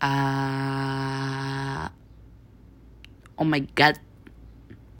Uh, oh my god,